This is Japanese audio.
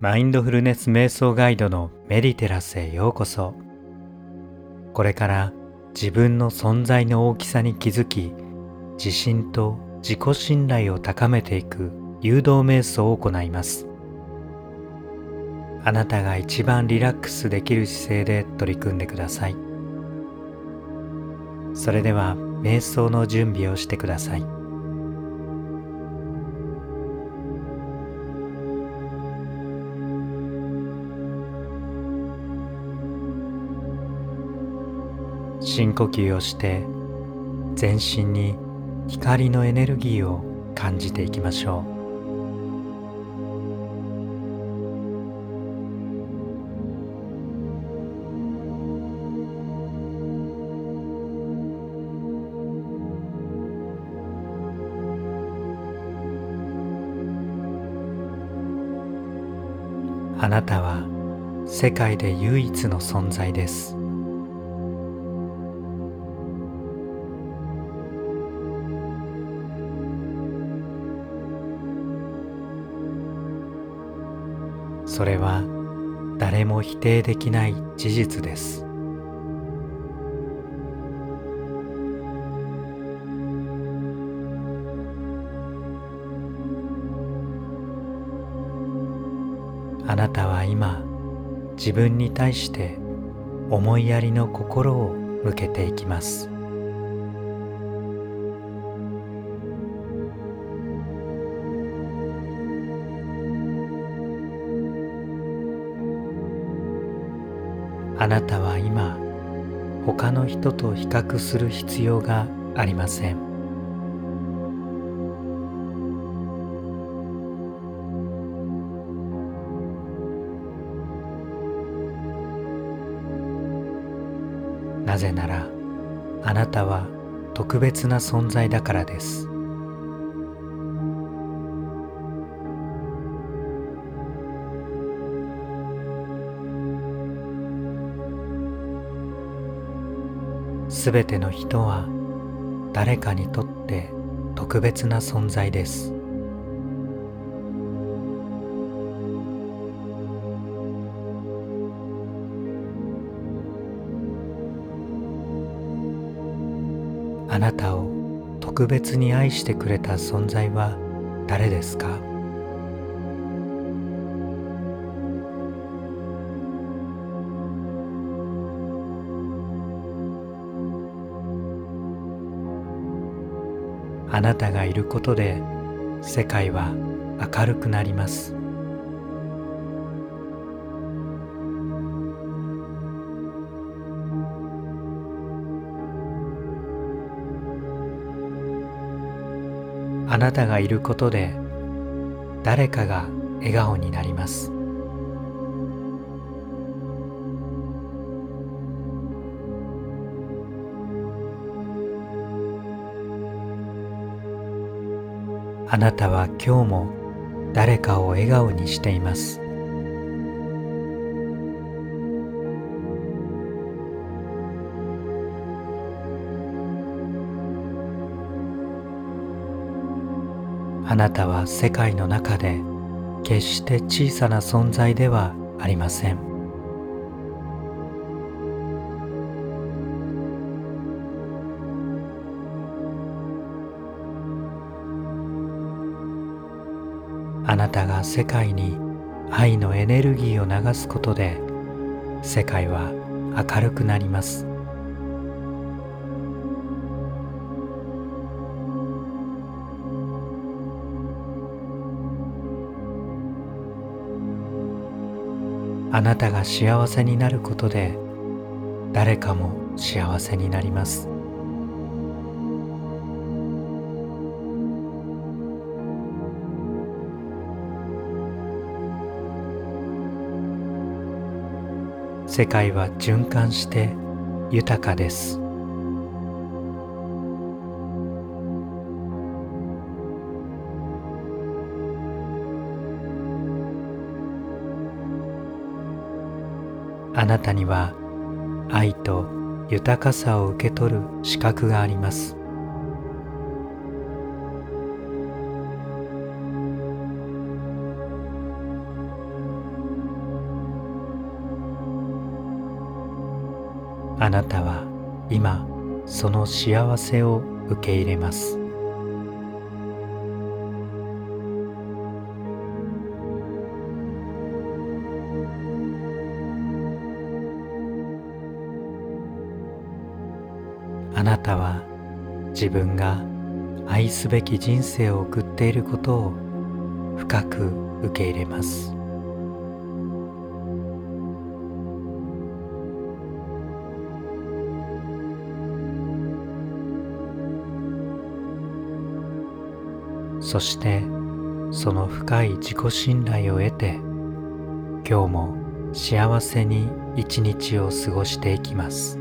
マインドフルネス瞑想ガイドのメディテラスへようこそ。これから自分の存在の大きさに気づき自信と自己信頼を高めていく誘導瞑想を行います。あなたが一番リラックスできる姿勢で取り組んでください。それでは瞑想の準備をしてください。深呼吸をして全身に光のエネルギーを感じていきましょう。あなたは世界で唯一の存在です。それは誰も否定できない事実です。あなたは今自分に対して思いやりの心を向けていきます。あなたは今他の人と比較する必要がありません。なぜならあなたは特別な存在だからです。すべての人は誰かにとって特別な存在です。あなたを特別に愛してくれた存在は誰ですか？あなたがいることで世界は明るくなります。あなたがいることで誰かが笑顔になります。あなたは今日も誰かを笑顔にしています。あなたは世界の中で決して小さな存在ではありません。あなたが世界に愛のエネルギーを流すことで世界は明るくなります。あなたが幸せになることで誰かも幸せになります。世界は循環して豊かです。あなたには愛と豊かさを受け取る資格があります。あなたは今その幸せを受け入れます。あなたは自分が愛すべき人生を送っていることを深く受け入れます。そしてその深い自己信頼を得て今日も幸せに一日を過ごしていきます。